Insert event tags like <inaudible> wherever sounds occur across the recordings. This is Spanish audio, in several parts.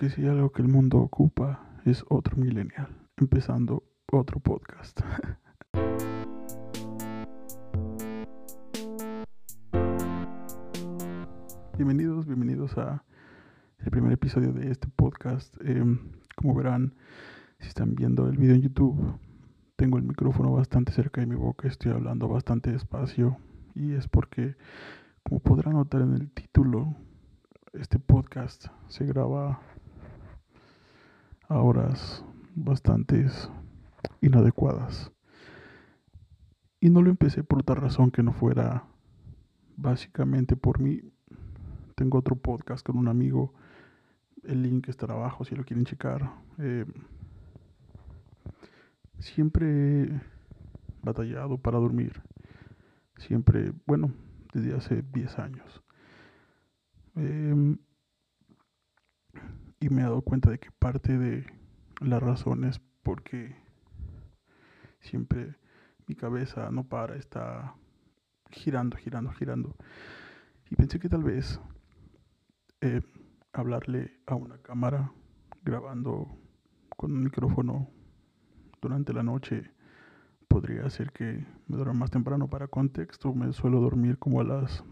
Porque si algo que el mundo ocupa es otro millennial, empezando otro podcast. <laughs> bienvenidos, bienvenidos a el primer episodio de este podcast. Em, como verán, si están viendo el video en YouTube, tengo el micrófono bastante cerca de mi boca, estoy hablando bastante despacio y es porque, como podrán notar en el título, este podcast se graba horas bastantes inadecuadas. Y no lo empecé por otra razón que no fuera básicamente por mí. Tengo otro podcast con un amigo. El link estará abajo si lo quieren checar. Eh, siempre he batallado para dormir. Siempre, bueno, desde hace 10 años. Em, y me he dado cuenta de que parte de la razón es porque siempre mi cabeza no para, está girando, girando, girando. Y pensé que tal vez eh, hablarle a una cámara grabando con un micrófono durante la noche podría hacer que me duerma más temprano. Para contexto, me suelo dormir como a las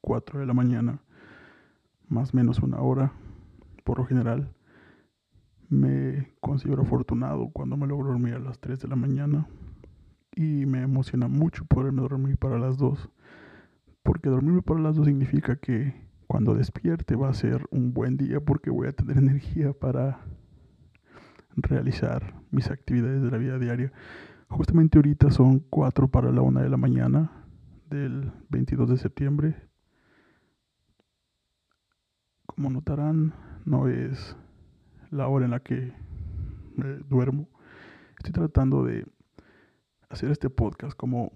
4 de la mañana, más o menos una hora por lo general. Me considero afortunado cuando me logro dormir a las 3 de la mañana y me emociona mucho poderme dormir para las 2. Porque dormirme para las 2 significa que cuando despierte va a ser un buen día porque voy a tener <laughs> energía para realizar mis actividades de la vida diaria. Justamente ahorita son 4 para la 1 de la mañana del 22 de septiembre. Como notarán, no es la hora en la que duermo. Estoy tratando de hacer este podcast como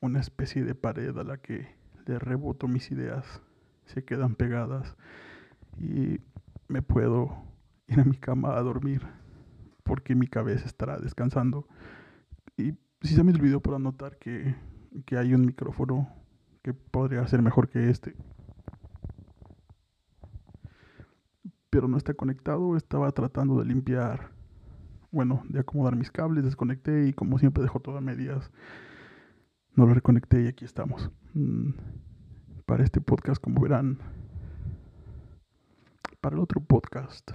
una especie de pared a la que le reboto mis ideas, se quedan pegadas y me puedo ir a mi cama a dormir porque mi cabeza estará descansando. Y si se me olvidó por anotar que, que hay un micrófono que podría ser mejor que este. Pero no está conectado. Estaba tratando de limpiar, bueno, de acomodar mis cables, desconecté y como siempre dejo todo a medias. No lo reconecté y aquí estamos. Mm, para este podcast, como verán, para el otro podcast,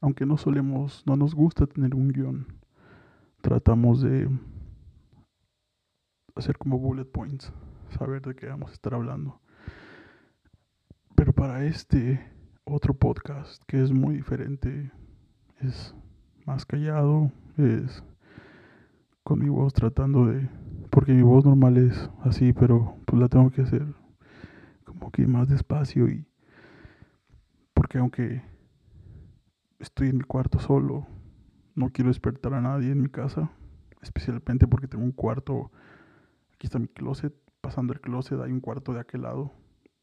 aunque no solemos, no nos gusta tener un guion, tratamos de hacer como bullet points, saber de qué vamos a estar hablando. Pero para este otro podcast que es muy diferente, es más callado, es con mi voz tratando de, porque mi voz normal es así, pero pues la tengo que hacer como que más despacio y porque aunque estoy en mi cuarto solo, no quiero despertar a nadie en mi casa, especialmente porque tengo un cuarto, aquí está mi closet, pasando el closet hay un cuarto de aquel lado,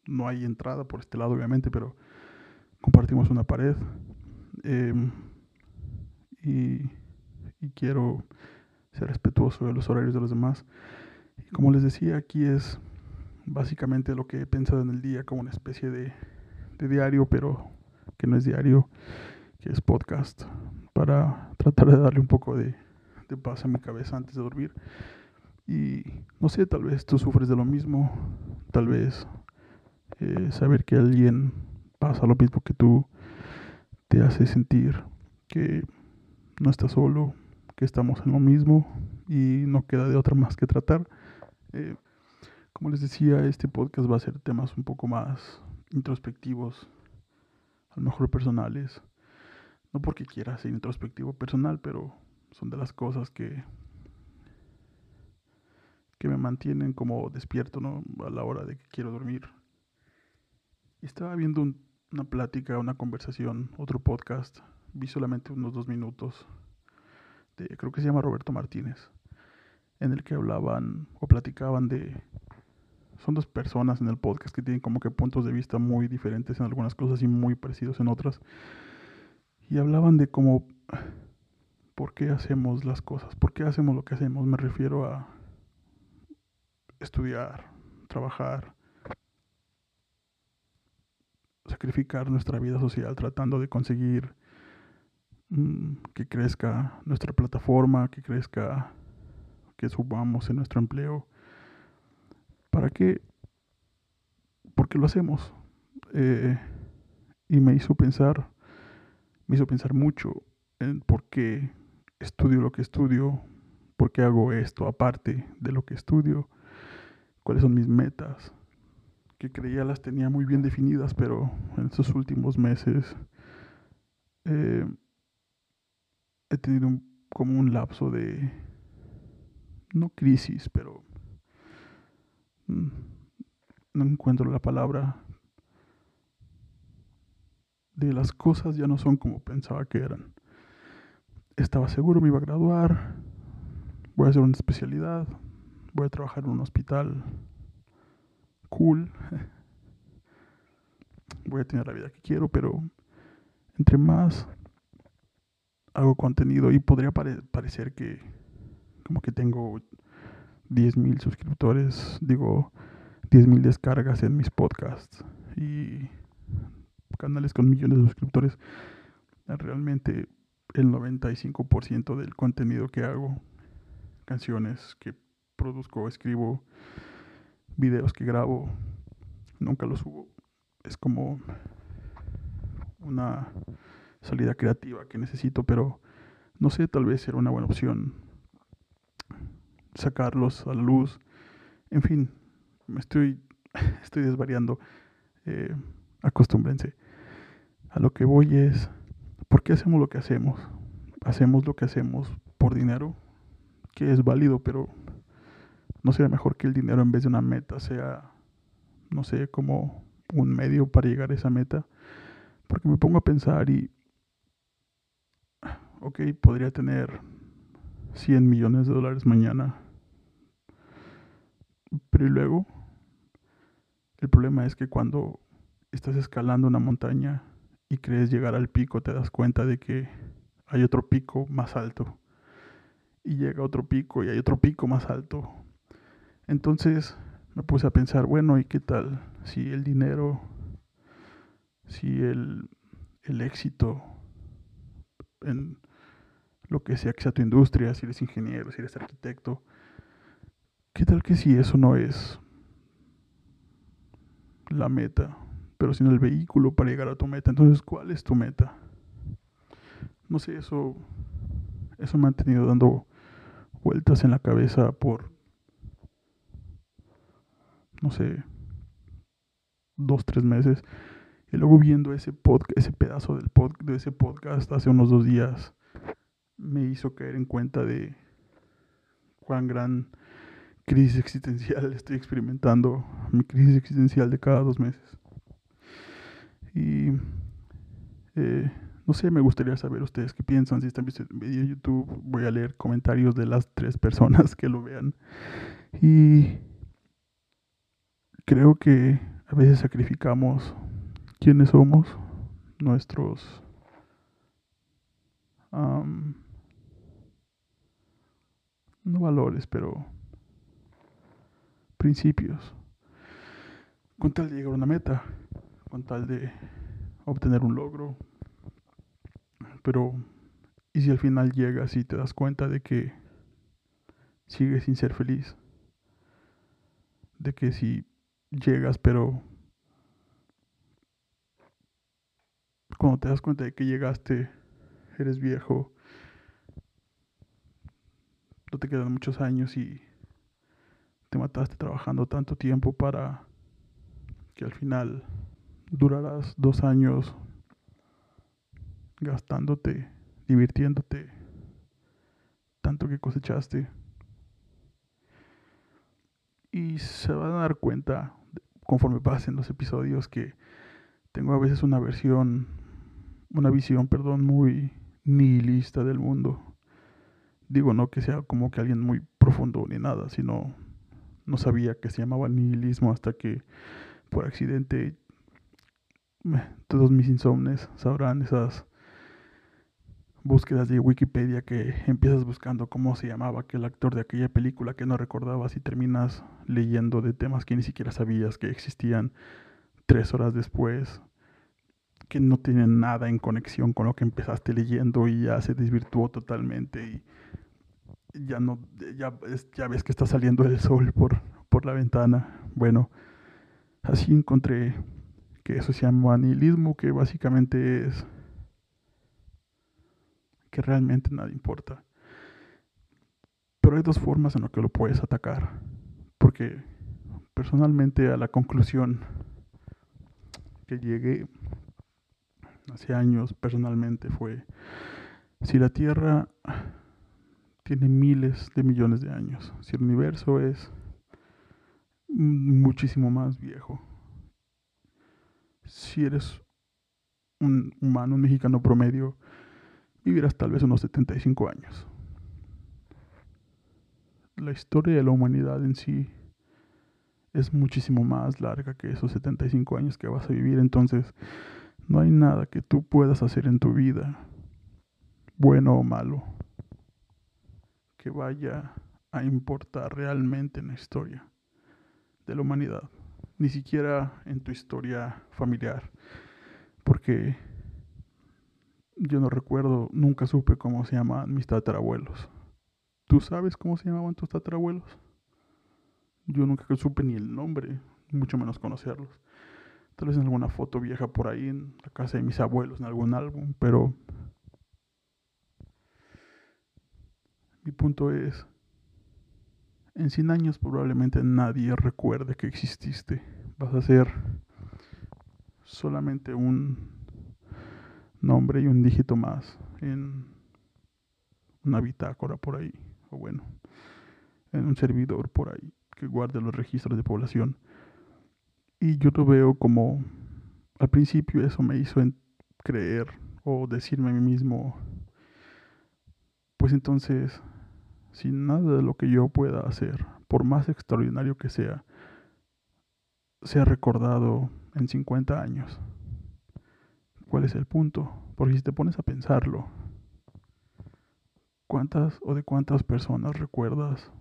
no hay entrada por este lado obviamente, pero compartimos una pared em, y, quiero ser respetuoso de los horarios de los demás. Y como les decía, aquí es básicamente lo que he pensado en el día como una especie de, diario, pero que no es diario, que es podcast, para tratar de darle un poco de, de paz a mi cabeza antes de dormir. Y no sé, tal vez tú sufres de lo mismo, tal vez eh, saber que alguien pasa lo mismo que tú, te hace sentir que no estás solo, que estamos en lo mismo y no queda de otra más que tratar. Eh, como les decía, este podcast va a ser temas un poco más introspectivos, a lo mejor personales. No porque quiera ser introspectivo personal, pero son de las cosas que que me mantienen como despierto ¿no? a la hora de que quiero dormir. Estaba viendo un, una plática, una conversación, otro podcast. Vi solamente unos dos minutos. De, creo que se llama Roberto Martínez. En el que hablaban o platicaban de... Son dos personas en el podcast que tienen como que puntos de vista muy diferentes en algunas cosas y muy parecidos en otras. Y hablaban de cómo... ¿Por qué hacemos las cosas? ¿Por qué hacemos lo que hacemos? Me refiero a estudiar, trabajar, sacrificar nuestra vida social tratando de conseguir mm, que crezca nuestra plataforma, que crezca, que subamos en nuestro empleo. ¿Para qué? Porque lo hacemos. Eh, y me hizo pensar, me hizo pensar mucho en por qué estudio lo que estudio, por qué hago esto aparte de lo que estudio, cuáles son mis metas, que creía las tenía muy bien definidas, pero en estos últimos meses eh, he tenido como un lapso de, no crisis, pero mm, no encuentro la palabra, de las cosas ya no son como pensaba que eran. Estaba seguro me iba a graduar, voy a hacer una especialidad, voy a trabajar en un hospital cool, <laughs> voy a tener la vida que quiero, pero entre más hago contenido y podría parecer que como que tengo 10.000 suscriptores, digo 10.000 descargas en mis podcasts y canales con millones de suscriptores. Realmente el 95% del contenido que hago, canciones que produzco, escribo, videos que grabo, nunca los subo. Es como una salida creativa que necesito, pero no sé, tal vez era una buena opción sacarlos a la luz. En fin, me estoy, <laughs> estoy desvariando. Eh, acostúmbrense. A lo que voy es, ¿por qué hacemos lo que hacemos? Hacemos lo que hacemos por dinero, que es válido, pero no sería mejor que el dinero en vez de una meta sea, no sé, como un medio para llegar a esa meta. Porque me pongo a pensar y, ok, podría tener 100 millones de dólares mañana. Pero luego, el problema es que cuando estás escalando una montaña y crees llegar al pico, te das cuenta de que hay otro pico más alto. Y llega otro pico y hay otro pico más alto. Entonces me puse a pensar, bueno, ¿y qué tal si el dinero, si el, éxito en lo que sea que sea tu industria, si eres ingeniero, si eres arquitecto, ¿qué tal que si eso no es la meta, pero sino el vehículo para llegar a tu meta? Entonces, ¿cuál es tu meta? No sé, eso, eso me ha tenido dando vueltas en la cabeza por, no sé, dos, tres meses. Y luego viendo ese, podcast, ese pedazo del pod, de ese podcast hace unos dos días, me hizo caer en cuenta de cuán gran crisis existencial <laughs> estoy experimentando, mi crisis existencial de cada dos meses. Y eh, no sé, me gustaría saber ustedes qué piensan. Si están viendo el video YouTube, voy a leer comentarios de las tres personas <laughs> que lo vean. Y creo que a veces sacrificamos quiénes somos, nuestros no valores, pero principios, con tal de llegar a una meta, con tal de obtener un logro. Pero, ¿y si al final llegas y te das cuenta de que sigues sin ser feliz? De que si llegas pero cuando te das cuenta de que llegaste, eres viejo, no te quedan muchos años y te mataste trabajando tanto tiempo para que al final durarás dos años gastándote, divirtiéndote, tanto que cosechaste. Y se van a dar cuenta, conforme pasen los episodios, que tengo a veces una versión, una visión, perdón, muy nihilista del mundo. Digo, no que sea como que alguien muy profundo ni nada, sino no sabía que se llamaba nihilismo hasta que por accidente todos mis insomnes sabrán esas búsquedas de Wikipedia que empiezas buscando cómo se llamaba aquel actor de aquella película que no recordabas y terminas leyendo de temas que ni siquiera sabías que existían tres horas después que no tienen nada en conexión con lo que empezaste leyendo y ya se desvirtuó totalmente y ya no ya, ya ves que está saliendo el sol por, por la ventana. Bueno, así encontré que eso se llama nihilismo, que básicamente es que realmente nada importa. Pero hay dos formas en las que lo puedes atacar. Porque personalmente a la conclusión que llegué hace años personalmente fue, si la Tierra tiene miles de millones de años, si el universo es muchísimo más viejo, si eres un humano, un mexicano promedio, vivirás tal vez unos 75 años. La historia de la humanidad en sí es muchísimo más larga que esos 75 años que vas a vivir, entonces no hay nada que tú puedas hacer en tu vida, bueno o malo, que vaya a importar realmente en la historia de la humanidad, ni siquiera en tu historia familiar, porque yo no recuerdo, nunca supe cómo se llamaban mis tatarabuelos. ¿Tú sabes cómo se llamaban tus tatarabuelos? Yo nunca supe ni el nombre, mucho menos conocerlos. Tal vez en alguna foto vieja por ahí en la casa de mis abuelos, en algún álbum, pero mi punto es, en 100 años probablemente nadie recuerde que exististe. Vas a ser solamente un nombre y un dígito más en una bitácora por ahí, o bueno, en un servidor por ahí que guarde los registros de población. Y yo lo veo como, al principio eso me hizo creer o decirme a mí mismo, pues entonces, si nada de lo que yo pueda hacer, por más extraordinario que sea, sea recordado en 50 años, ¿Cuál es el punto? Porque si te pones a pensarlo, ¿cuántas o de cuántas personas recuerdas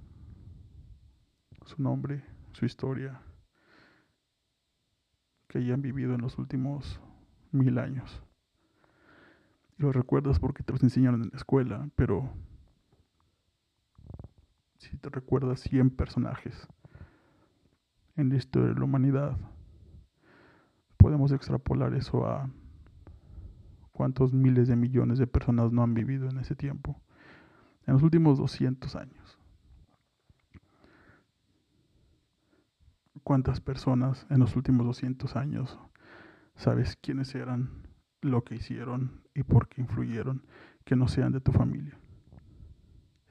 su nombre, su historia, que hayan vivido en los últimos mil años? Los recuerdas porque te los enseñaron en la escuela, pero si te recuerdas 100 personajes en la historia de la humanidad, podemos extrapolar eso a cuántos miles de millones de personas no han vivido en ese tiempo, en los últimos 200 años. ¿Cuántas personas en los últimos 200 años sabes quiénes eran, lo que hicieron y por qué influyeron, que no sean de tu familia?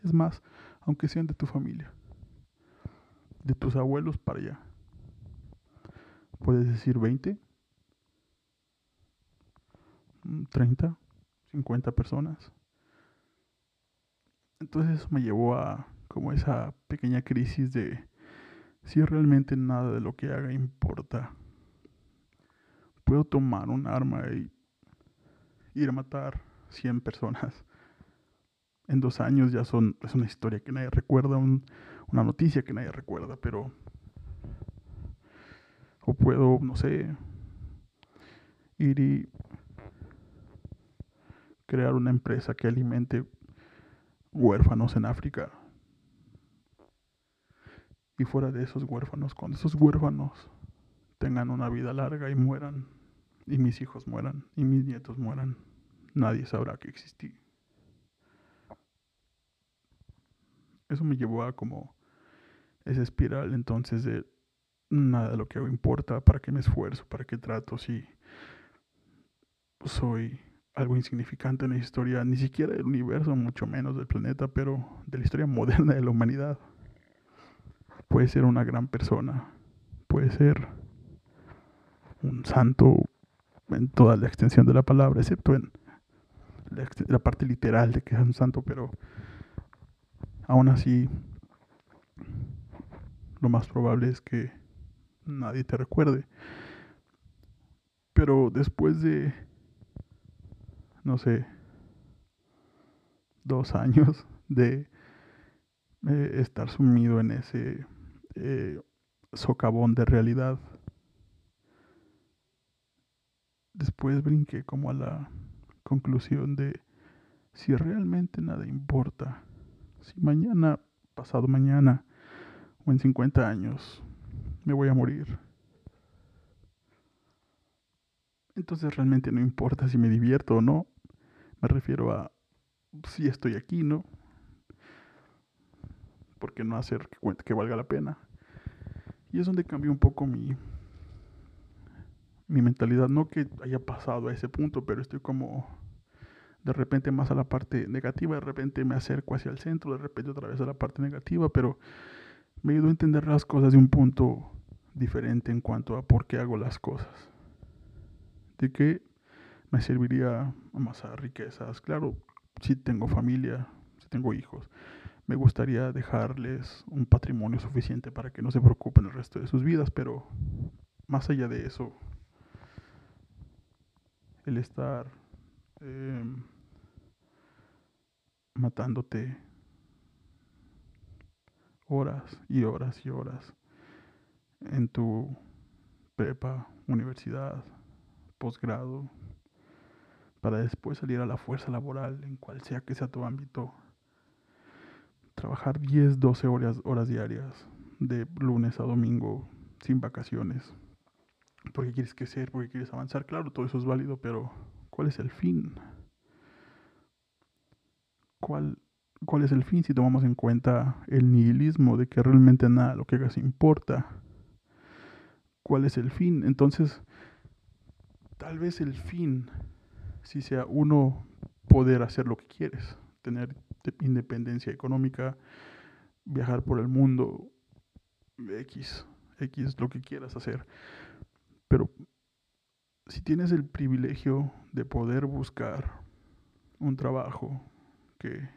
Es más, aunque sean de tu familia, de tus abuelos para allá. Puedes decir 20, 30, 50 personas. Entonces eso me llevó a como esa pequeña crisis de si realmente nada de lo que haga importa. Puedo tomar un arma y ir a matar 100 personas. En dos años ya son, es una historia que nadie recuerda, una noticia que nadie recuerda, pero... O puedo, no sé, ir y crear una empresa que alimente huérfanos en África. Y fuera de esos huérfanos, cuando esos huérfanos tengan una vida larga y mueran, y mis hijos mueran, y mis nietos mueran, nadie sabrá que existí. Eso me llevó a como esa espiral entonces de nada de lo que hago importa, para qué me esfuerzo, para qué trato, si soy algo insignificante en la historia, ni siquiera del universo, mucho menos del planeta, pero de la historia <laughs> moderna de la humanidad. Puede ser una gran persona, puede ser un santo en toda la extensión de la palabra, excepto en la, parte literal de que es un santo, pero aún así lo más probable es que nadie te recuerde. Pero después de no sé, dos años de eh, estar sumido en ese eh, socavón de realidad. después brinqué como a la conclusión de si realmente nada importa, si mañana, pasado mañana o en 50 años me voy a morir. Entonces realmente no importa si me divierto o no. Me refiero a si estoy aquí, ¿no? porque no hacer que, que valga la pena? Y es donde cambió un poco mi, mi mentalidad. No que haya pasado a ese punto, pero estoy como de repente más a la parte negativa, de repente me acerco hacia el centro, de repente otra vez a la parte negativa, pero me ayudó a entender las cosas de un punto diferente en cuanto a por qué hago las cosas. De qué me serviría amasar riquezas. Claro, si tengo familia, si tengo hijos, me gustaría dejarles un patrimonio suficiente para que no se preocupen el resto de sus vidas, pero más allá de eso, el estar em, matándote horas y horas y horas en tu prepa, universidad, posgrado, para después salir a la fuerza laboral en cual sea que sea tu ámbito trabajar 10, 12 horas, horas diarias, de lunes a domingo, sin vacaciones. Porque quieres crecer, porque quieres avanzar. Claro, todo eso es válido, pero ¿cuál es el fin? ¿Cuál, ¿Cuál es el fin si tomamos en cuenta el nihilismo de que realmente nada lo que hagas importa? ¿Cuál es el fin? Entonces, tal vez el fin, si sea uno poder hacer lo que quieres, tener independencia económica, viajar por el mundo, X, X, lo que quieras hacer. Pero si tienes el privilegio de poder buscar un trabajo que,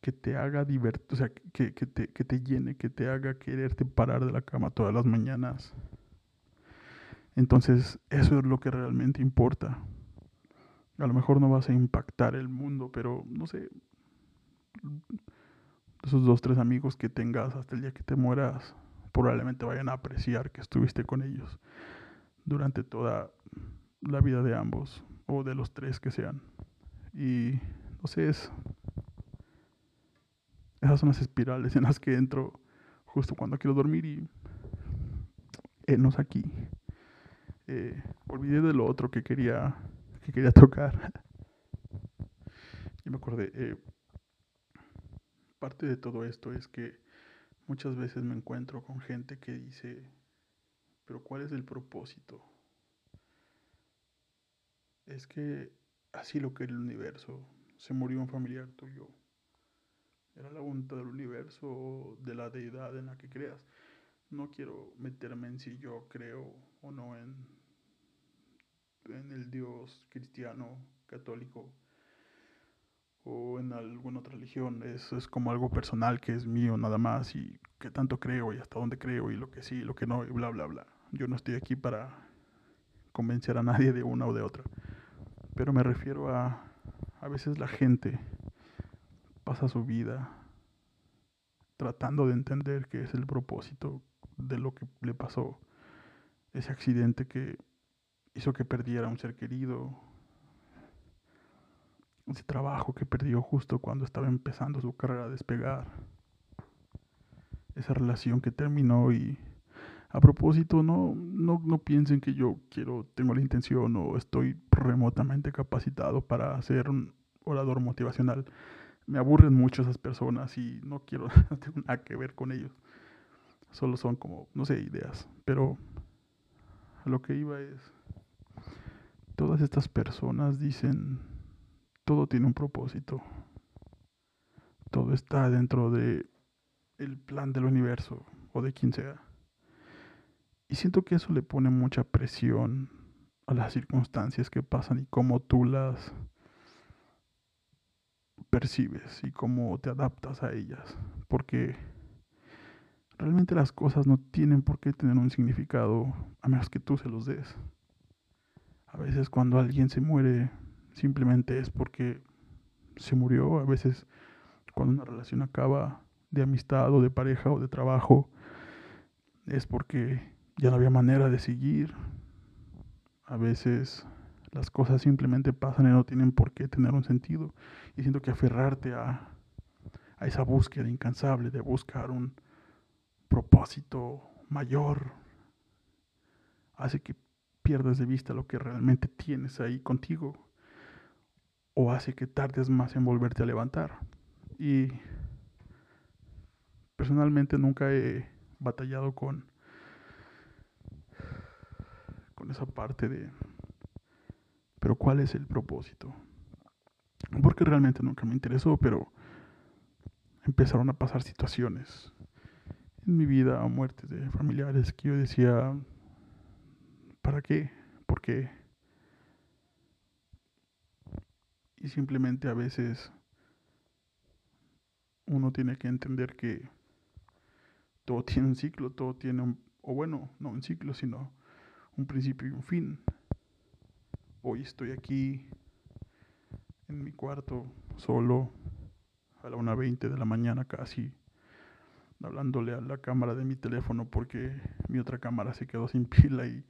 que te haga divertir, o sea, que, que, te, que te llene, que te haga quererte parar de la cama todas las mañanas, entonces eso es lo que realmente importa. A lo mejor no vas a impactar el mundo, pero no sé, esos dos, tres amigos que tengas hasta el día que te mueras, probablemente vayan a apreciar que estuviste con ellos durante toda la vida de ambos, o de los tres que sean. Y no sé, es, esas son las espirales en las que entro justo cuando quiero dormir y enos aquí. Eh, olvidé de lo otro que quería que quería <laughs> tocar. y me acordé, eh, parte de todo esto es que muchas veces me encuentro con gente que dice, pero ¿cuál es el propósito? Es que así lo que el universo, se murió un familiar tuyo. Era la voluntad del universo de la deidad en la que creas. No quiero meterme en si yo creo o no en en el Dios cristiano, católico o en alguna otra religión. Eso es como algo personal que es mío nada más y que tanto creo y hasta dónde creo y lo que sí, lo que no y bla, bla, bla. Yo no estoy aquí para convencer a nadie de una o de otra. Pero me refiero a a veces la gente pasa su vida tratando de entender qué es el propósito de lo que le pasó, ese accidente que hizo que perdiera un ser querido, ese trabajo que perdió justo cuando estaba empezando su carrera a despegar, esa relación que terminó y a propósito no, no, no piensen que yo quiero, tengo la intención o estoy remotamente capacitado para ser un orador motivacional. Me aburren mucho esas personas y no quiero, <laughs> no tengo nada que ver con ellos. Solo son como, no sé, ideas. Pero a lo que iba es todas estas personas dicen, todo tiene un propósito, todo está dentro de el plan del universo o de quien sea. Y siento que eso le pone mucha presión a las circunstancias que pasan y cómo tú las percibes y cómo te adaptas a ellas. Porque realmente las cosas no tienen por qué tener un significado a menos que tú se los des. A veces cuando alguien se muere simplemente es porque se murió. A veces cuando una relación acaba de amistad o de pareja o de trabajo es porque ya no había manera de seguir. a veces las cosas simplemente pasan y no tienen por qué tener un sentido. Y siento que aferrarte a, esa búsqueda incansable de buscar un propósito mayor hace que pierdas de vista lo que realmente tienes ahí contigo o hace que tardes más en volverte a levantar. Y personalmente nunca he batallado con con esa parte de pero ¿cuál es el propósito? Porque realmente nunca me interesó, pero empezaron a pasar situaciones en mi vida, muertes de familiares, que yo decía, ¿para qué? ¿Por qué? Y simplemente a veces uno tiene que entender que todo <laughs> tiene un ciclo, todo tiene un, o bueno, no un ciclo, sino un principio y un fin. Hoy estoy aquí en mi cuarto, solo, a la 1.20 de la mañana casi, hablándole a la cámara de mi teléfono porque mi otra cámara se quedó sin <laughs> pila y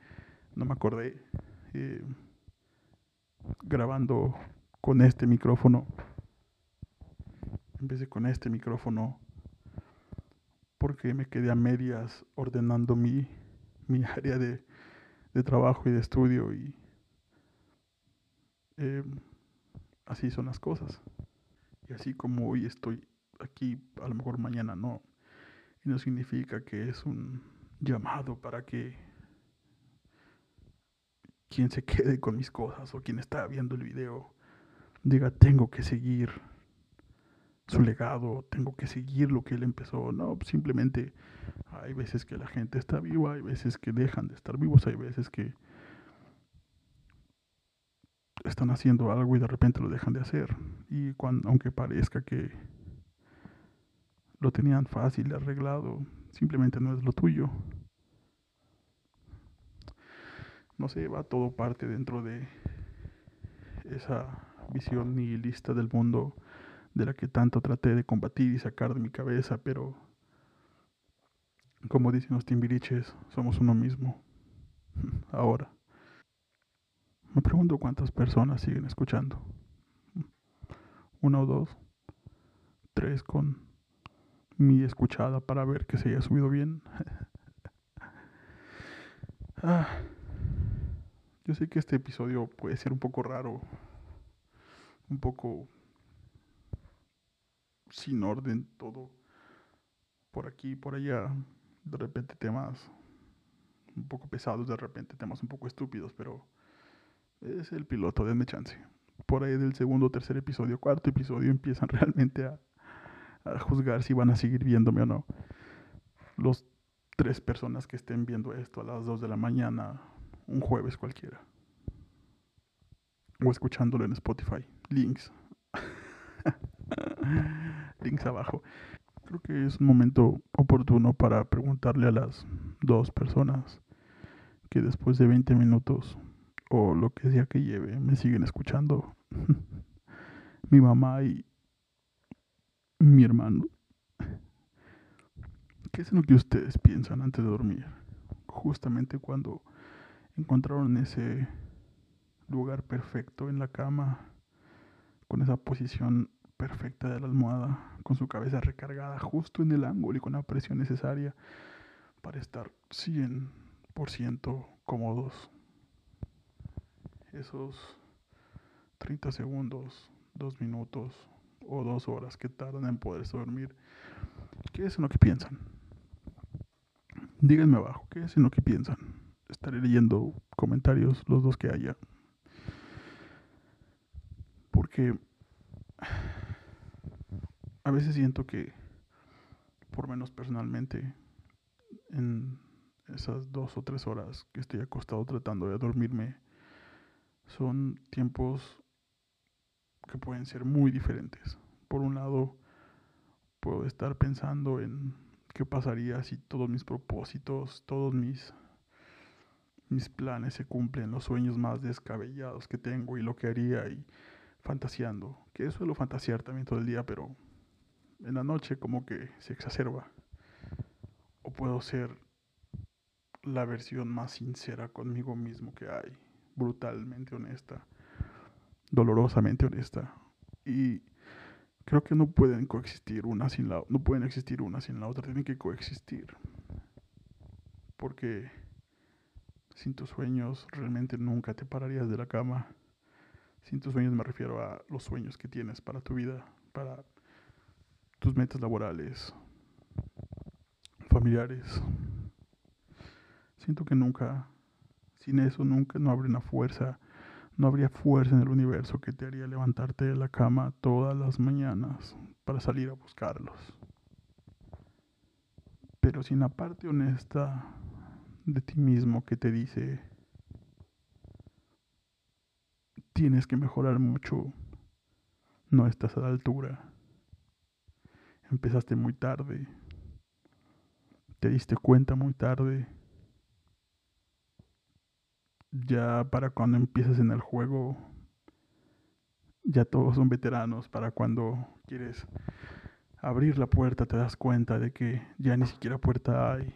no me acordé. Eh, grabando con este micrófono. Empecé con este micrófono porque me quedé a medias ordenando mi, mi <laughs> área de, de trabajo y de estudio y eh, así son las cosas. Y así como hoy estoy aquí, a lo mejor mañana no. Y no significa que es un llamado para que quien se quede con mis cosas o quien está viendo el video diga tengo que seguir su legado, tengo que seguir lo que él empezó. No, simplemente hay veces que la gente está viva, hay veces que dejan de estar vivos, hay veces que están haciendo algo y de repente lo dejan de hacer. Y cuando, aunque parezca que lo tenían fácil, arreglado, simplemente no es lo tuyo. No sé, va todo parte dentro de esa visión nihilista del mundo de la que tanto traté de combatir y sacar de mi cabeza, pero como dicen los timbiriches, somos uno mismo. <laughs> Ahora. Me pregunto cuántas personas siguen escuchando. Una o dos. Tres con mi escuchada para ver que se haya subido bien. <laughs> ah, yo sé que este episodio puede ser un poco raro, un poco sin orden todo, por aquí, por allá, de repente temas un poco pesados, de repente temas un poco estúpidos, pero es el piloto, denme chance. Por ahí del segundo, tercer episodio, cuarto episodio empiezan <laughs> realmente a, juzgar si van a seguir viéndome o no. Los tres personas que estén viendo esto a las dos de la mañana, un jueves cualquiera. O escuchándolo en Spotify. Links. <laughs> Links abajo. Creo que es un momento oportuno para preguntarle a las dos personas que después de 20 minutos o lo que sea que lleve me siguen escuchando. <laughs> mi mamá y mi hermano. ¿Qué es lo que ustedes piensan antes de dormir? Justamente cuando encontraron ese lugar perfecto en la cama, con esa posición perfecta de la almohada, con su cabeza recargada justo en el ángulo y con la presión necesaria para estar 100% cómodos. Esos 30 segundos, 2 minutos o 2 horas que tardan en poderse dormir, ¿qué es en lo que piensan? Díganme abajo, ¿qué es en lo que piensan? Estaré leyendo comentarios, los dos que haya. Porque a veces siento que, por menos personalmente, en esas dos o tres horas que estoy acostado tratando de dormirme, son tiempos que pueden ser muy diferentes. Por un lado, puedo estar pensando en qué pasaría si todos mis propósitos, todos mis mis planes se cumplen, los sueños más descabellados que tengo y lo que haría y fantaseando, que suelo fantasear también todo el día, pero en la noche como que se exacerba. O puedo ser la versión más sincera conmigo mismo que hay, brutalmente honesta, dolorosamente honesta. Y creo que no pueden coexistir una sin la no pueden existir una sin la otra, tienen que coexistir. Porque sin tus sueños realmente nunca te pararías de la cama. Sin tus sueños me refiero a los sueños que tienes para tu vida, para tus metas laborales, familiares. Siento que nunca, sin eso nunca, no habría una fuerza, no habría fuerza en el universo que te haría levantarte de la cama todas las mañanas para salir a buscarlos. Pero sin la parte honesta de ti mismo que te dice, tienes que mejorar mucho, no estás a la altura, empezaste muy tarde, te diste cuenta muy tarde, ya para cuando empiezas en el juego, ya todos son veteranos, para cuando quieres abrir la puerta te das cuenta de que ya ni siquiera puerta hay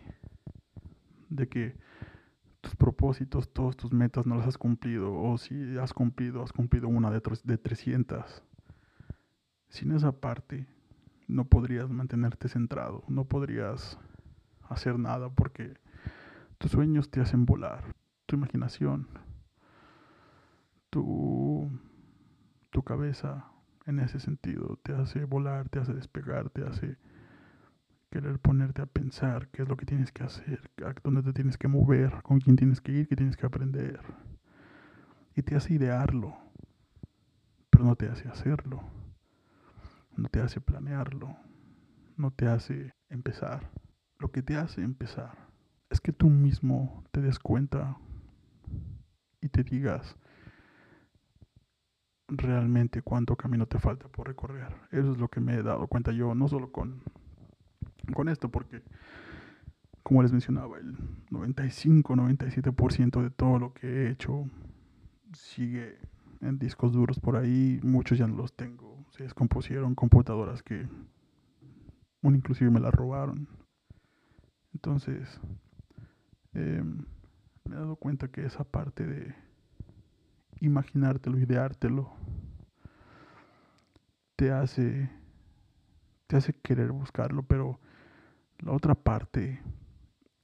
de que tus propósitos, todas tus metas no las has cumplido, o si has cumplido, has cumplido una de, de 300. Sin esa parte, no podrías mantenerte centrado, no podrías hacer nada porque tus sueños te hacen volar, tu imaginación, tu, tu cabeza en ese sentido te hace volar, te hace despegar, te hace querer ponerte a pensar qué es lo que tienes que hacer, a dónde te tienes que mover, con quién tienes que ir, qué tienes que aprender. Y te hace idearlo, pero no te hace hacerlo, no te hace planearlo, no te hace empezar. Lo que te hace empezar es que tú mismo te des cuenta y te digas realmente cuánto camino te falta por recorrer. Eso es lo que me he dado cuenta yo, no solo con con esto porque, como les mencionaba, el 95-97% de todo lo que he hecho sigue en discos duros por ahí, muchos ya no los tengo, se descompusieron computadoras que un inclusive me las robaron. Entonces, em, me he dado cuenta que esa parte de imaginártelo, ideártelo, te hace, te hace querer buscarlo, pero la otra parte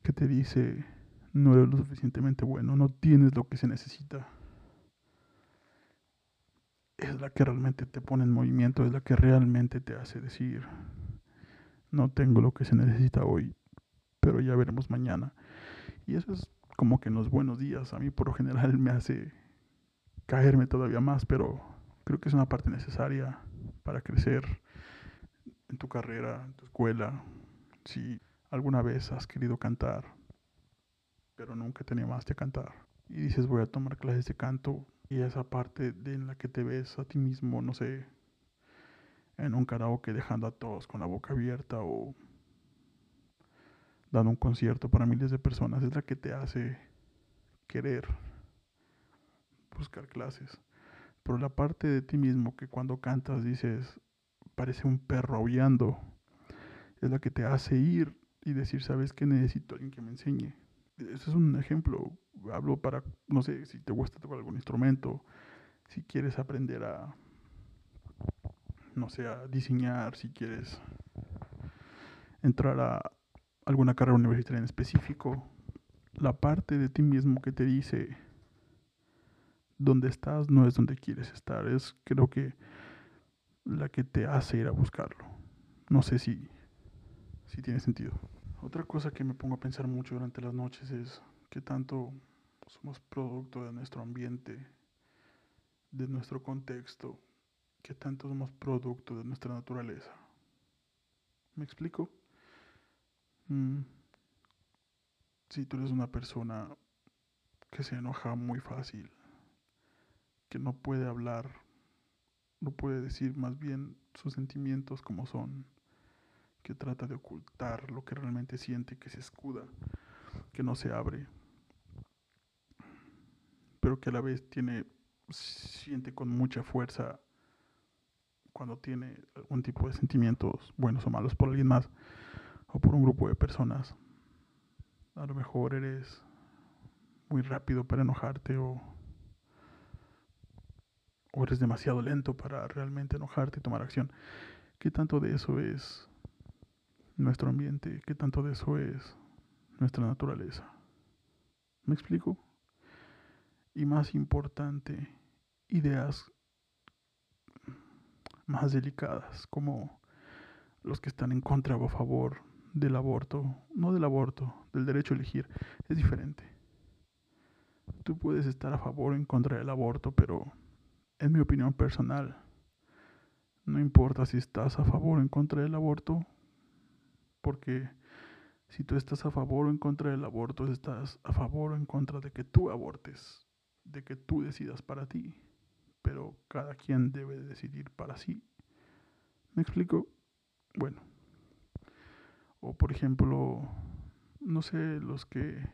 que te dice no eres lo suficientemente bueno, no tienes lo que se necesita, es la que realmente te pone en movimiento, es la que realmente te hace decir, no tengo lo que se necesita hoy, pero ya veremos mañana. Y eso es como que en los buenos días, a mí por lo general me hace caerme todavía más, pero creo que es una parte necesaria para crecer en tu carrera, en tu escuela, si alguna vez has querido cantar, pero nunca te animaste a cantar, y dices voy a tomar clases de canto, y esa parte de en la que te ves a ti mismo, no sé, en un karaoke dejando a todos con la boca abierta o dando un concierto para miles de personas, es la que te hace querer buscar clases. Pero la parte de ti mismo que cuando cantas dices, parece un perro aullando es la que te hace ir y decir, ¿sabes qué? Necesito alguien que me enseñe. Ese es un ejemplo. Hablo para, no sé, si te gusta tocar algún instrumento, si quieres aprender a, no sé, a diseñar, si quieres entrar a alguna carrera universitaria en específico, la parte de ti mismo que te dice dónde estás no es donde quieres estar, es creo que la que te hace ir a buscarlo. No sé si si tiene sentido. Otra cosa que me pongo a pensar mucho durante las noches es que tanto somos producto de nuestro ambiente, de nuestro contexto, que tanto somos producto de nuestra naturaleza. ¿Me explico? Mm. Si tú eres una persona que se enoja muy fácil, que no puede hablar, no puede decir más bien sus sentimientos como son, que trata de ocultar lo que realmente siente, que se escuda, que no se abre, pero que a la vez tiene, siente con mucha fuerza cuando tiene algún tipo de sentimientos buenos o malos por alguien más o por un grupo de personas. A lo mejor eres muy rápido para enojarte o o eres demasiado lento para realmente enojarte y tomar acción. ¿Qué tanto de eso es nuestro ambiente? ¿Qué tanto de eso es nuestra naturaleza? ¿Me explico? Y más importante, ideas más delicadas, como los que están en contra o a favor del aborto, no del aborto, del derecho a elegir, es diferente. Tú puedes estar a favor o en contra del aborto, pero en mi opinión personal, no importa si estás a favor o en contra del aborto, porque si tú estás a favor o en contra del aborto, estás a favor o en contra de que tú abortes, de que tú decidas para ti, pero cada quien debe decidir para sí. ¿Me explico? Bueno. O por ejemplo, no sé, los que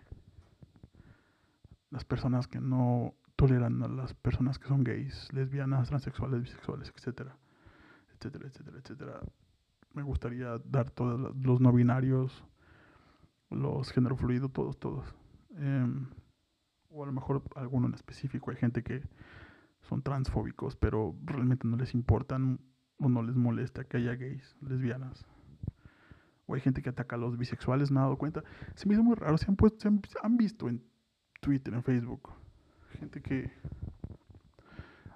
las personas que no toleran a las personas que son gays, lesbianas, transexuales, bisexuales, etcétera, etcétera, etcétera, etcétera. Me gustaría dar todos los no binarios, los género fluido, todos, todos. Em, o a lo mejor alguno en específico. Hay gente que son transfóbicos, pero realmente no les importan o no les molesta que haya gays, lesbianas. O hay gente que ataca a los bisexuales, me he dado cuenta. Se me hizo muy raro, se han, puesto, se han visto en Twitter, en Facebook. Gente que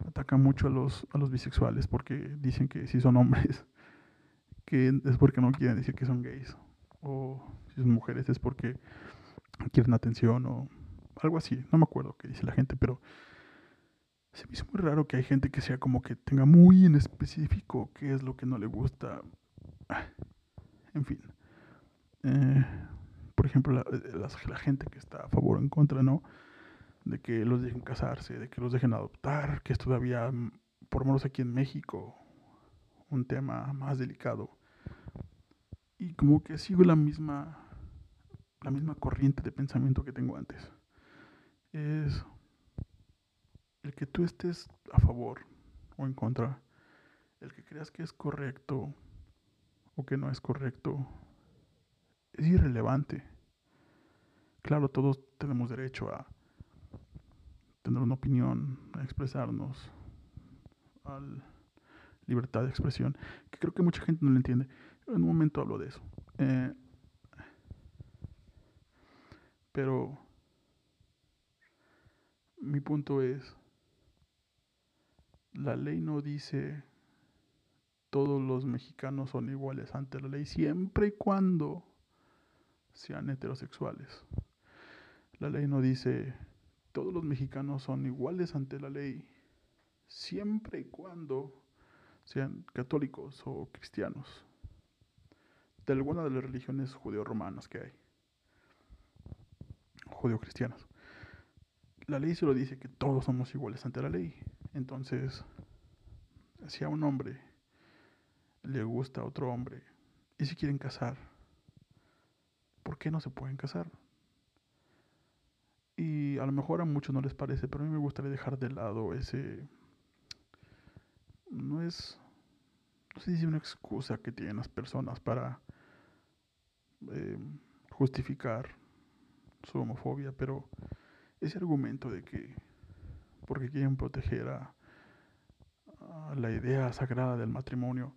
ataca mucho a los, a los bisexuales porque dicen que si son hombres, que es porque no quieren decir que son gays. O si son mujeres es porque quieren atención o algo así. No me acuerdo qué dice la gente, pero se me hizo muy raro que hay gente que sea como que tenga muy en específico qué es lo que no le gusta. En fin. Eh, por ejemplo, la, la, gente que está a favor o en contra, ¿no? De que los dejen casarse, de que los dejen adoptar, que es todavía, mm, por lo menos aquí en México, un tema más delicado. Y como que sigo la misma, la misma corriente de pensamiento que tengo antes. Es el que tú estés a favor o en contra, el que creas que es correcto o que no es correcto, es irrelevante. Claro, todos tenemos derecho a tener una opinión, a expresarnos, a libertad de expresión, que creo que mucha gente no lo entiende. En un momento hablo de eso. Eh, pero mi punto es, la ley no dice todos los mexicanos son iguales ante la ley siempre y cuando sean heterosexuales. La ley no dice todos los mexicanos son iguales ante la ley siempre y cuando sean católicos o cristianos, de alguna de las religiones judeo-romanas que hay, judeo-cristianas. La ley solo dice que todos somos iguales ante la ley. Entonces, si a un hombre le gusta a otro hombre y si quieren casar, ¿por qué no se pueden casar? Y a lo mejor a muchos no les parece, pero a mí me gustaría dejar de lado ese... No es... No sé si una excusa que tienen las personas para eh, justificar su homofobia, pero ese argumento de que porque quieren proteger a, la idea sagrada del matrimonio,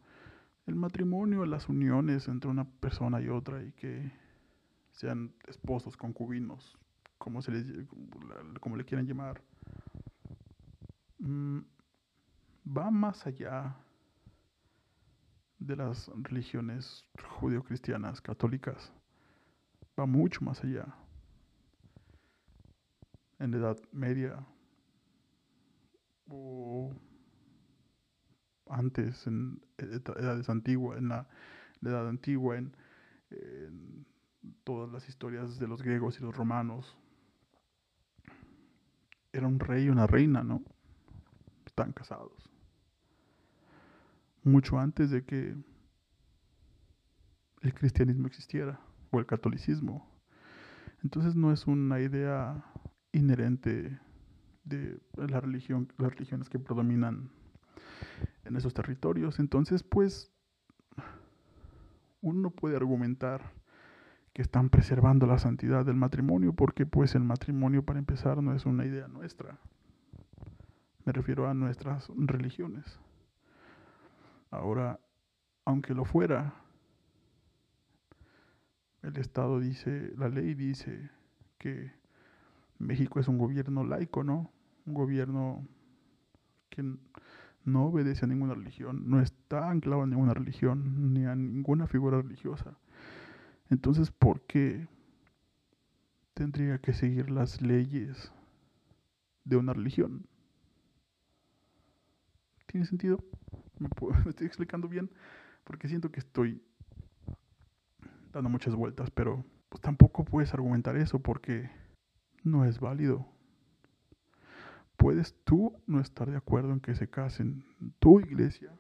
el matrimonio, las uniones entre una persona y otra y que sean esposos, concubinos, como, se les, como le quieran llamar, mm, va más allá de las religiones judio-cristianas, católicas, va mucho más allá. En la Edad Media o antes, en edades antiguas, en la, Edad Antigua, en todas las historias de los griegos y los romanos, era un rey y una reina, ¿no? Están casados. Mucho antes de que el cristianismo existiera o el catolicismo. Entonces no es una idea inherente de la religión, las religiones que predominan en esos territorios. Entonces, pues, uno puede argumentar que están preservando la santidad del matrimonio, porque pues el matrimonio para empezar no es una idea nuestra. Me refiero a nuestras religiones. Ahora, aunque lo fuera, el Estado dice, la ley dice que México es un gobierno laico, ¿no? Un gobierno que no obedece a ninguna religión, no está anclado a ninguna religión, ni a ninguna figura religiosa. Entonces, ¿por qué tendría que seguir las leyes de una religión? ¿Tiene sentido? <laughs> ¿Me, estoy explicando bien? Porque siento que estoy dando muchas vueltas, pero pues tampoco puedes argumentar eso porque no es válido. Puedes tú no estar de acuerdo en que se casen tu iglesia,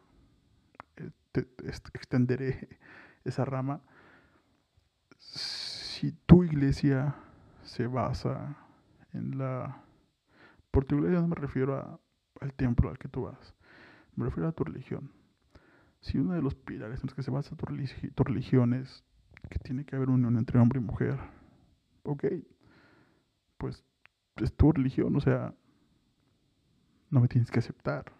eh, te, extenderé <laughs> esa rama, si tu iglesia se basa en la... Por tu iglesia no me refiero al templo al que tú vas, me refiero a tu religión. Si uno de los pilares en los que se basa tu, religión es que tiene que haber unión entre hombre y mujer, ok, pues es tu religión, o sea, no me tienes que aceptar.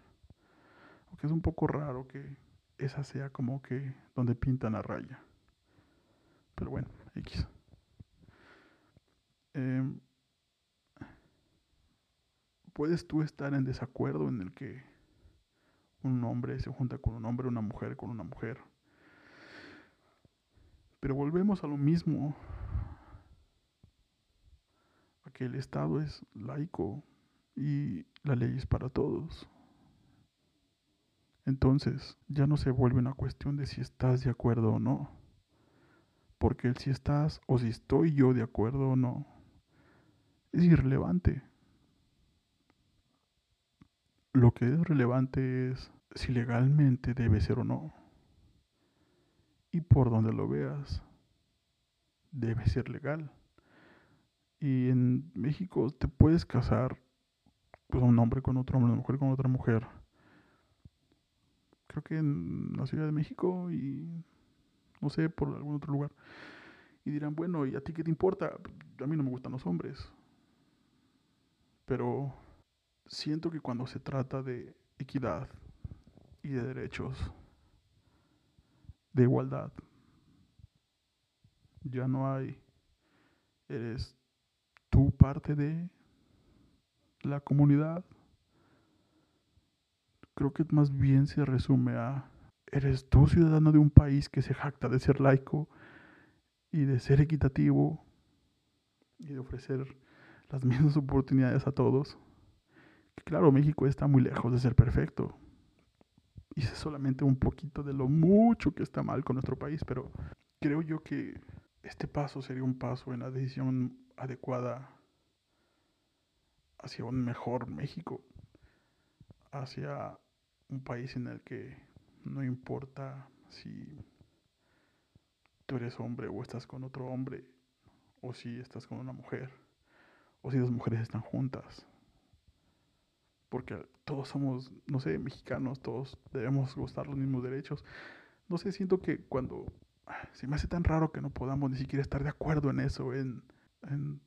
Aunque es un poco raro que esa sea como que donde pintan la raya. Pero bueno, X. Em, puedes tú estar en desacuerdo en el que un hombre se junta con un hombre, una mujer con una mujer. Pero volvemos a lo mismo, a que el Estado es laico y la ley es para todos. Entonces ya no se vuelve una cuestión de si estás de acuerdo o no. Porque el si estás o si estoy yo de acuerdo o no es irrelevante. Lo que es relevante es si legalmente debe ser o no. Y por donde lo veas, debe ser legal. Y en México te puedes casar pues, un hombre con otro hombre, una mujer con otra mujer. Creo que en la Ciudad de México y no sé, por algún otro lugar. Y dirán, bueno, ¿y a ti qué te importa? A mí no me gustan los hombres. Pero siento que cuando se trata de equidad y de derechos, de igualdad, ya no hay, eres tú parte de la comunidad. Creo que más bien se resume a, eres tú ciudadano de un país que se jacta de ser laico y de ser equitativo y de ofrecer las mismas oportunidades a todos. Claro, México está muy lejos de ser perfecto. Y es solamente un poquito de lo mucho que está mal con nuestro país, pero creo yo que este paso sería un paso en la decisión adecuada hacia un mejor México, hacia un país en el que no importa si tú eres hombre o estás con otro hombre, o si estás con una mujer, o si dos mujeres están juntas. Porque todos somos, no sé, mexicanos, todos debemos gustar los mismos derechos. No sé, siento que cuando se me hace tan raro que no podamos ni siquiera estar de acuerdo en eso, en, en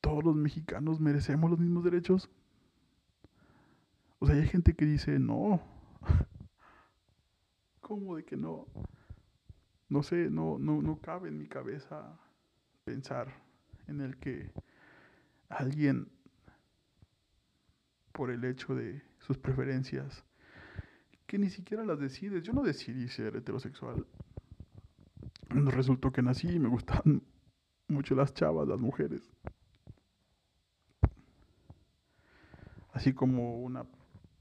todos los mexicanos merecemos los mismos derechos. O sea, hay gente que dice, no. <laughs> ¿Cómo de que no? No sé, no, no, no cabe en mi cabeza pensar en el que alguien, por el hecho de sus preferencias, que ni siquiera las decides. Yo no decidí ser heterosexual. Resultó que nací y me gustan mucho las chavas, las mujeres. Así como una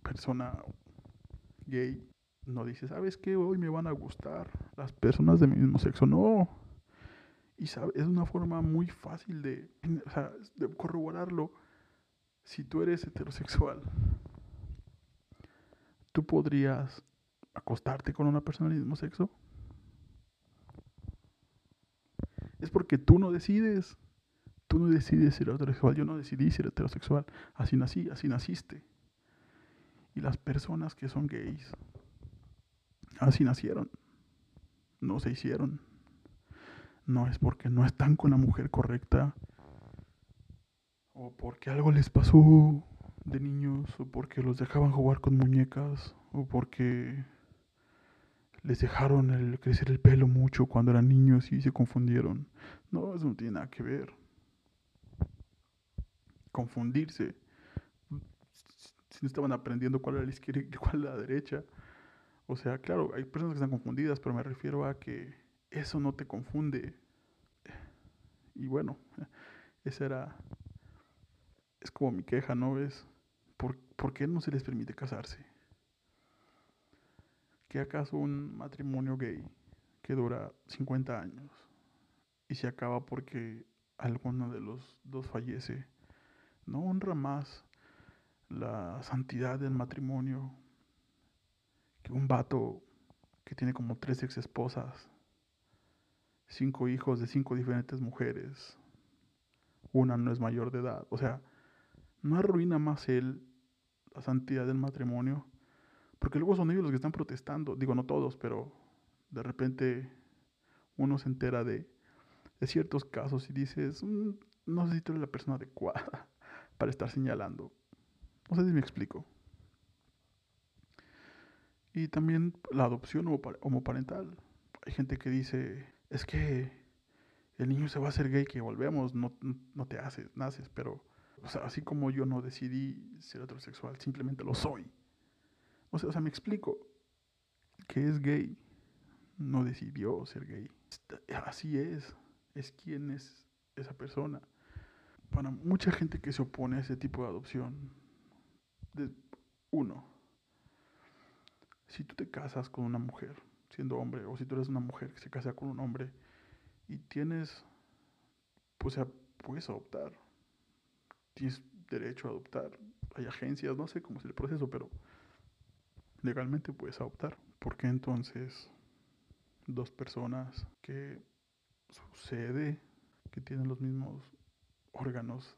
persona gay no dice, ¿sabes qué? Hoy me van a gustar las personas de mi mismo sexo. No. Y es una forma muy fácil de corroborarlo. Si tú eres heterosexual, tú podrías acostarte con una persona del mismo sexo. Es porque tú no decides. Tú no decides ser heterosexual, yo no decidí ser heterosexual. Así nací, así naciste. Y las personas que son gays, así nacieron. No se hicieron. No es porque no están con la mujer correcta. O porque algo les pasó. de niños o porque los dejaban jugar con muñecas o porque les dejaron el, crecer el pelo mucho cuando eran niños y se confundieron. No, eso no tiene nada que ver. Confundirse. Si no estaban aprendiendo cuál era la izquierda y cuál era la derecha. O sea, claro, hay personas que están confundidas, pero me refiero a que eso no te confunde. Y bueno, <laughs> esa era... Es como mi queja, ¿no ves? ¿Por, ¿Por qué no se les permite casarse? ¿Qué acaso un matrimonio gay que dura 50 años y se acaba porque alguno de los dos fallece no honra más la santidad del matrimonio que un vato que tiene como tres ex esposas, cinco hijos de cinco diferentes mujeres, una no es mayor de edad, o sea, no arruina más él la santidad del matrimonio, porque luego son ellos los que están protestando, digo no todos, pero de repente uno se entera de, de ciertos casos y dices, no sé si tú eres la persona adecuada <laughs> para estar señalando. No sé si me explico. Y también la adopción homoparental. Hay gente que dice, es que el niño se va a hacer gay que volvemos, no, no te haces, naces, pero o sea, así como yo no decidí ser heterosexual, simplemente lo soy. O sea, o sea, me explico. Que es gay. No decidió ser gay. Así es. Es quien es esa persona. Para mucha gente que se opone a ese tipo de adopción, uno, si tú te casas con una mujer, siendo hombre, o si tú eres una mujer que se casa con un hombre y tienes, pues, puedes adoptar tienes derecho a adoptar. Hay agencias, no sé cómo es el proceso, pero legalmente puedes adoptar. ¿Por qué entonces dos personas que sucede que tienen los mismos órganos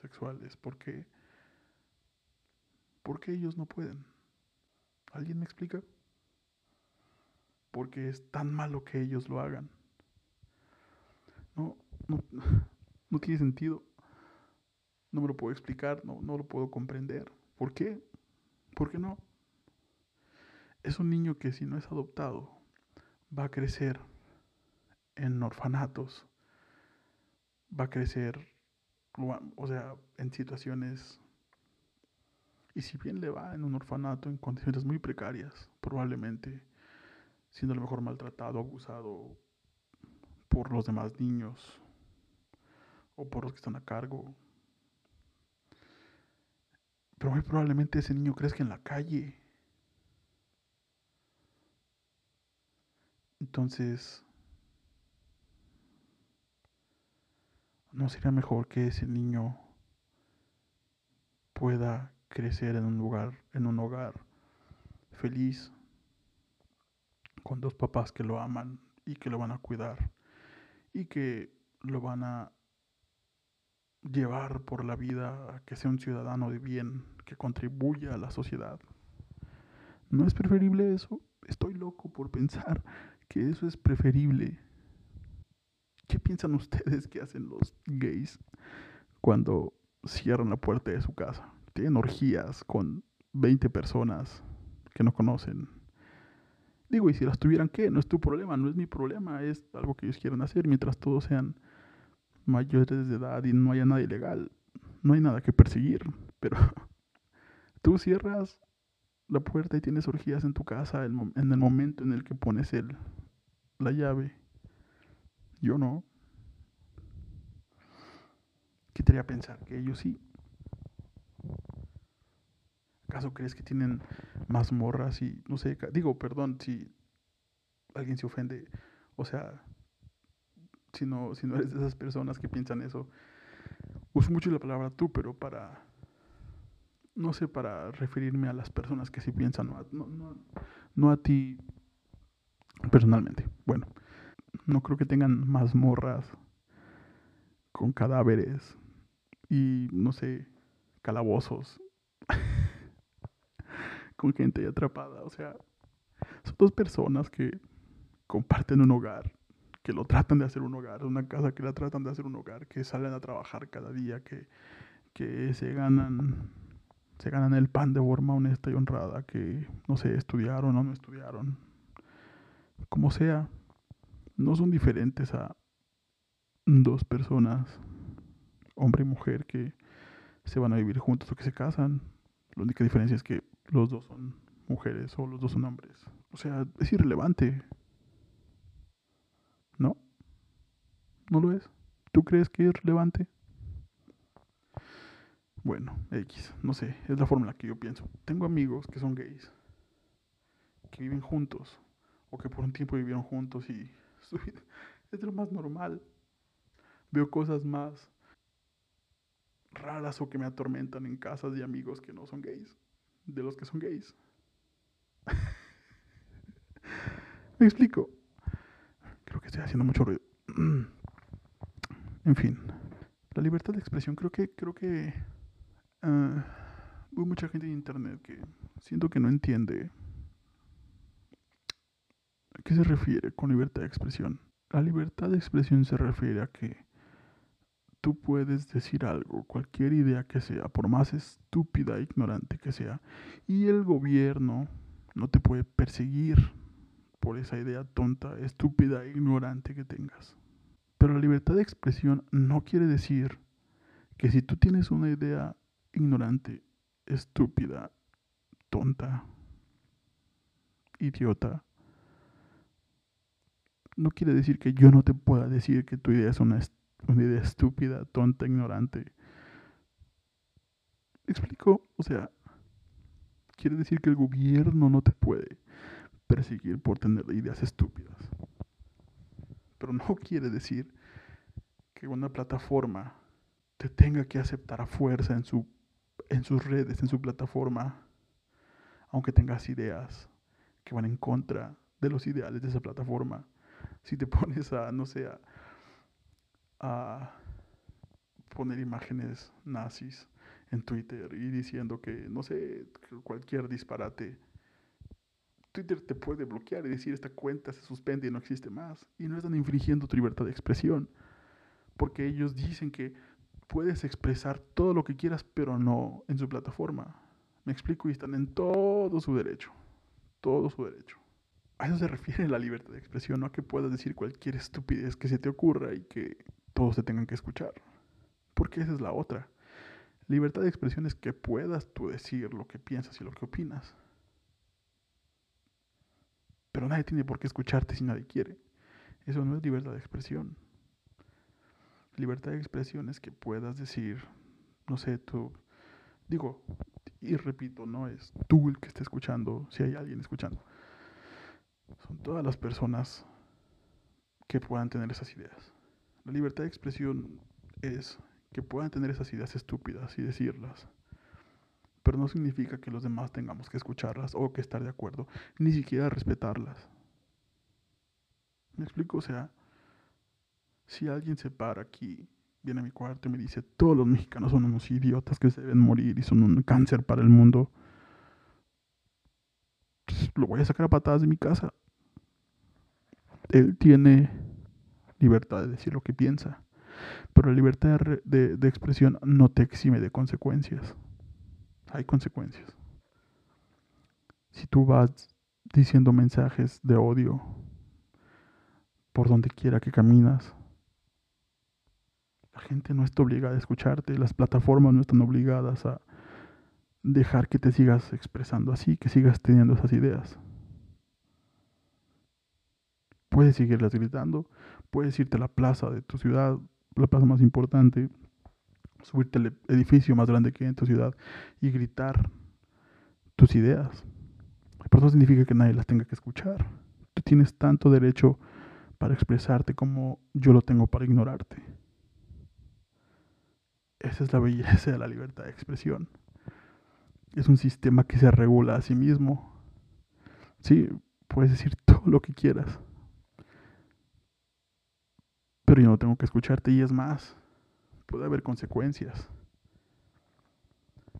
sexuales, por qué, ¿por qué ellos no pueden? ¿Alguien me explica? Porque es tan malo que ellos lo hagan. No, no, <laughs> no tiene sentido. No me lo puedo explicar, no, no lo puedo comprender. ¿Por qué? ¿Por qué no? Es un niño que si no es adoptado va a crecer en orfanatos, va a crecer, o sea, en situaciones, y si bien le va en un orfanato en condiciones muy precarias, probablemente siendo a lo mejor maltratado, abusado por los demás niños o por los que están a cargo, pero muy probablemente ese niño crezca en la calle. Entonces, ¿no sería mejor que ese niño pueda crecer en un lugar, en un hogar feliz, con dos papás que lo aman y que lo van a cuidar y que lo van a llevar por la vida a que sea un ciudadano de bien, que contribuya a la sociedad. ¿No es preferible eso? Estoy loco por pensar que eso es preferible. ¿Qué piensan ustedes que hacen los gays cuando cierran la puerta de su casa? Tienen orgías con 20 personas que no conocen. Digo, y si las tuvieran, ¿qué? No es tu problema, no es mi problema, es algo que ellos quieran hacer mientras todos sean mayores de edad y no haya nada ilegal, no hay nada que perseguir. Pero <laughs> tú cierras la puerta y tienes orgías en tu casa en el momento en el que pones el, la llave. Yo no. ¿Qué te haría pensar? Que ellos sí. ¿Acaso crees que tienen más morras y no sé? Digo, perdón si alguien se ofende. O sea, si no, si no eres de esas personas que piensan eso. Uso mucho la palabra tú, pero para, no sé, para referirme a las personas que sí piensan, no a, no, a ti personalmente. Bueno, no creo que tengan más morras con cadáveres y, no sé, calabozos <laughs> con gente atrapada. O sea, son dos personas que comparten un hogar que lo tratan de hacer un hogar, una casa que la tratan de hacer un hogar, que salen a trabajar cada día, que, que se ganan se ganan el pan de forma honesta y honrada, que no sé, estudiaron o no estudiaron, como sea, no son diferentes a dos personas, hombre y mujer, que se van a vivir juntos o que se casan. La única diferencia es que los dos son mujeres o los dos son hombres. O sea, es irrelevante. ¿No? ¿No lo es? ¿Tú crees que es relevante? Bueno, X, no sé, es la forma en la que yo pienso. Tengo amigos que son gays, que viven juntos, o que por un tiempo vivieron juntos y <laughs> es lo más normal. Veo cosas más raras o que me atormentan en casas de amigos que no son gays, de los que son gays. <laughs> me explico. Creo que estoy haciendo mucho ruido. <clears throat> en fin, la libertad de expresión creo que creo que hay mucha gente en internet que siento que no entiende a qué se refiere con libertad de expresión. La libertad de expresión se refiere a que tú puedes decir algo, cualquier idea que sea, por más estúpida e ignorante que sea, y el gobierno no te puede perseguir por esa idea tonta, estúpida e ignorante que tengas. Pero la libertad de expresión no quiere decir que si tú tienes una idea ignorante, estúpida, tonta, idiota, no quiere decir que yo no te pueda decir que tu idea es una, una idea estúpida, tonta, ignorante. ¿Me explico? O sea, quiere decir que el gobierno no te puede perseguir por tener ideas estúpidas. Pero no <laughs> quiere decir que una plataforma te tenga que aceptar a fuerza en, su, en sus redes, en su plataforma, aunque tengas ideas que van en contra de los ideales de esa plataforma. Si te <laughs> pones a, no sé, a, poner imágenes nazis en Twitter y diciendo que, no sé, cualquier disparate, Twitter te puede bloquear y decir esta cuenta se suspende y no existe más. Y no están infringiendo tu libertad de expresión. Porque ellos dicen que puedes expresar todo lo que quieras, pero no en su plataforma. Me explico y están en todo su derecho. Todo su derecho. A eso se refiere la libertad de expresión, no a que puedas decir cualquier estupidez que se te ocurra y que todos te tengan que escuchar. Porque esa es la otra. Libertad de expresión es que puedas tú decir lo que piensas y lo que opinas. Pero nadie tiene por qué escucharte si nadie quiere. Eso no es libertad de expresión. Libertad de expresión es que puedas decir, no sé, tú, digo, y repito, no es tú el que esté escuchando, si hay alguien escuchando son todas las personas que puedan tener esas ideas. La libertad de expresión es que puedan tener esas ideas estúpidas y decirlas. Pero no significa que los demás tengamos que escucharlas o que estar de acuerdo, ni siquiera respetarlas. ¿Me explico? O sea, si alguien se para aquí, viene a mi cuarto y me dice, todos los mexicanos son unos idiotas que se deben morir y son un cáncer para el mundo, pues, lo voy a sacar a patadas de mi casa él tiene libertad de decir lo que piensa, pero la libertad de, de, expresión no te exime de consecuencias. Hay consecuencias. Si tú vas diciendo mensajes de odio por donde quiera que caminas, la gente no está obligada a escucharte, las plataformas no están obligadas a dejar que te sigas expresando así, que sigas teniendo esas ideas. Puedes seguirlas gritando, puedes irte a la plaza de tu ciudad, la plaza más importante, subirte al edificio más grande que hay en tu ciudad y gritar tus ideas. Pero no significa que nadie las tenga que escuchar. Tú tienes tanto derecho para expresarte como yo lo tengo para ignorarte. Esa es la belleza de la libertad de expresión. Es un sistema que se regula a sí mismo. Sí, puedes decir <laughs> todo lo que quieras pero yo no tengo que escucharte y es más, puede haber consecuencias.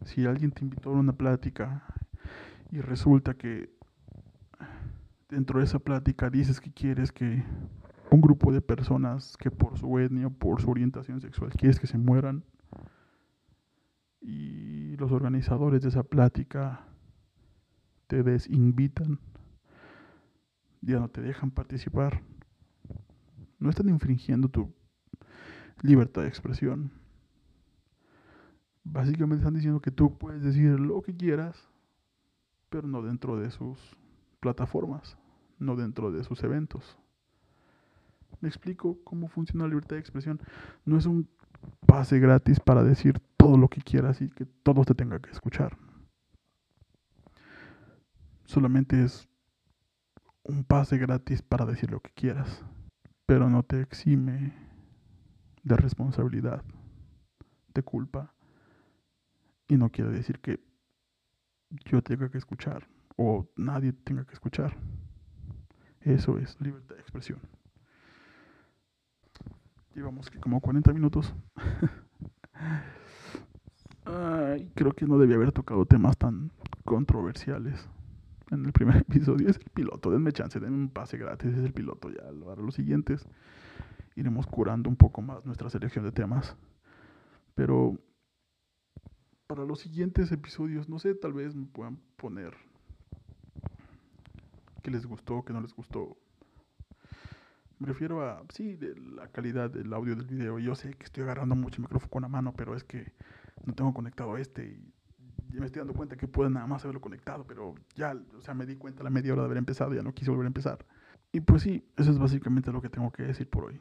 Si alguien te invitó a una plática y resulta que dentro de esa plática dices que quieres que un grupo de personas que por su etnia o por su orientación sexual quieres que se mueran y los organizadores de esa plática te desinvitan, ya no te dejan participar, no están infringiendo tu libertad de expresión. Básicamente están diciendo que tú puedes decir lo que quieras, pero no dentro de sus plataformas, no dentro de sus eventos. Me explico cómo funciona la libertad de expresión. No es un pase gratis para decir todo lo que quieras y que todos te tenga que escuchar. Solamente es un pase gratis para decir lo que quieras, pero no te exime de responsabilidad, de culpa. Y no quiere decir que yo tenga que escuchar o nadie tenga que escuchar. Eso es libertad de expresión. Llevamos como 40 minutos. <laughs> creo que no debía haber tocado temas tan controversiales en el primer <laughs> episodio. Es el piloto, denme chance, denme un pase gratis, es el piloto. Ya para los siguientes iremos curando un poco más nuestra selección de temas. Pero para los siguientes episodios, no sé, tal vez me puedan poner qué les gustó, qué no les gustó. Me refiero a, sí, de la calidad del audio del video. Yo sé que estoy agarrando mucho el micrófono con la mano, pero es que no tengo conectado este y ya me estoy dando cuenta que puedo nada más haberlo conectado, pero ya, o sea, me di cuenta a la media hora de haber empezado, ya no quise volver a empezar. Y pues sí, eso es básicamente lo que tengo que decir por hoy.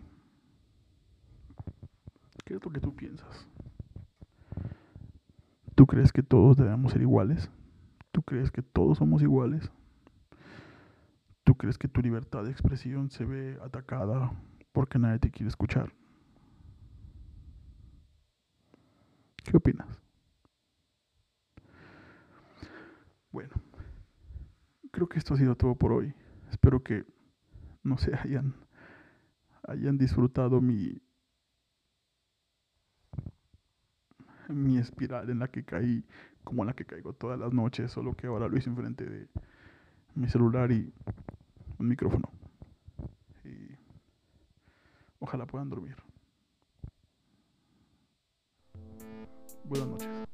¿Qué es lo que tú piensas? ¿Tú crees que todos debemos ser iguales? ¿Tú crees que todos somos iguales? ¿Tú crees que tu libertad de expresión se ve atacada porque nadie te quiere escuchar? ¿Qué opinas? Bueno, creo que esto ha sido todo por hoy. Espero que, no sé, <laughs> hayan, hayan disfrutado mi, mi espiral en la que caí, como en la que caigo todas las noches, solo que ahora lo hice enfrente de mi celular y un micrófono. Y ojalá puedan dormir. Buenas noches.